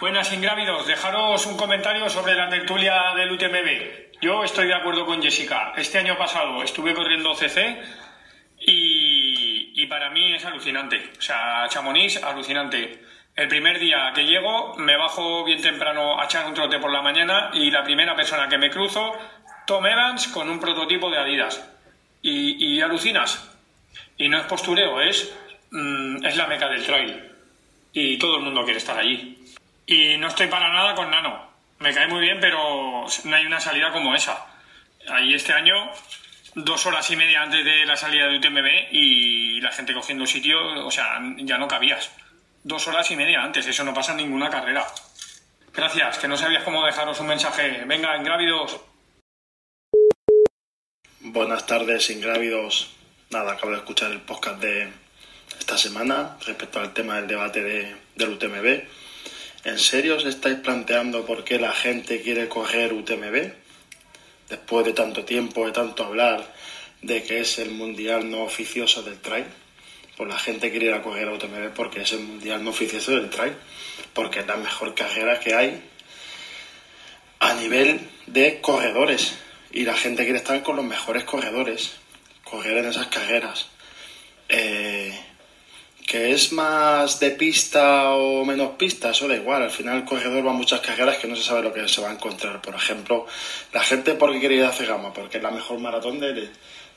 Buenas ingrávidos, dejaros un comentario sobre la tertulia del UTMB. Yo estoy de acuerdo con Jessica. Este año pasado estuve corriendo CC y, y para mí es alucinante. O sea, Chamonix, alucinante. El primer día que llego, me bajo bien temprano a echar un trote por la mañana y la primera persona que me cruzo, Tom Evans con un prototipo de Adidas. Y, y alucinas. Y no es postureo, es, mm, es la meca del trail. Y todo el mundo quiere estar allí. Y no estoy para nada con Nano. Me cae muy bien, pero no hay una salida como esa. Ahí este año, dos horas y media antes de la salida de UTMB y la gente cogiendo sitio, o sea, ya no cabías. Dos horas y media antes, eso no pasa en ninguna carrera. Gracias, que no sabías cómo dejaros un mensaje. Venga, ingrávidos. Buenas tardes, ingrávidos. Nada, acabo de escuchar el podcast de esta semana respecto al tema del debate de, del UTMB. ¿En serio os estáis planteando por qué la gente quiere correr UTMB? Después de tanto tiempo, de tanto hablar de que es el mundial no oficioso del trail. Pues la gente quiere ir a correr a UTMB porque es el mundial no oficioso del trail. Porque es la mejor carrera que hay a nivel de corredores. Y la gente quiere estar con los mejores corredores. Correr en esas carreras. Eh, que es más de pista o menos pista, eso da igual. Al final el corredor va a muchas carreras que no se sabe lo que se va a encontrar. Por ejemplo, la gente porque quiere ir a Cegama, porque es la mejor maratón de,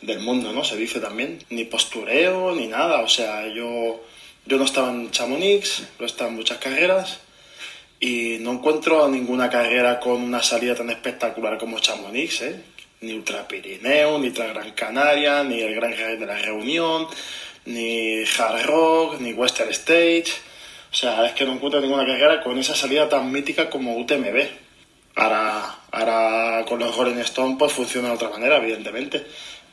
del mundo, ¿no? Se dice también. Ni postureo, ni nada. O sea, yo, yo no estaba en Chamonix, no estaba en muchas carreras y no encuentro ninguna carrera con una salida tan espectacular como Chamonix, ¿eh? Ni Ultra Pirineo, ni Ultra Gran Canaria, ni el Gran Rey de la Reunión, ni Hard Rock, ni Western Stage. O sea, es que no encuentro ninguna carrera con esa salida tan mítica como UTMB. Ahora, ahora con los Rolling Stone pues funciona de otra manera, evidentemente.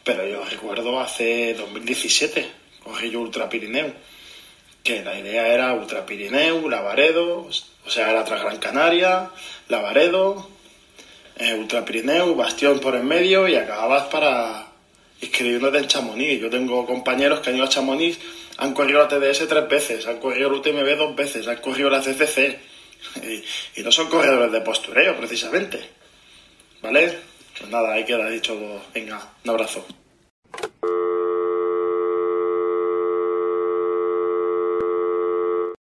Pero yo recuerdo hace 2017, cogí yo Ultra Pirineo, que la idea era Ultra Pirineo, Lavaredo, o sea, era tras Gran Canaria, Lavaredo, eh, Ultra Pirineo, Bastión por en medio y acababas para inscribiéndote en Chamonix. Yo tengo compañeros que han ido a Chamonix, han corrido la TDS tres veces, han corrido el UTMB dos veces, han corrido la CCC. Y, y no son corredores de postureo, precisamente. ¿Vale? Pues nada, ahí queda dicho. Venga, un abrazo.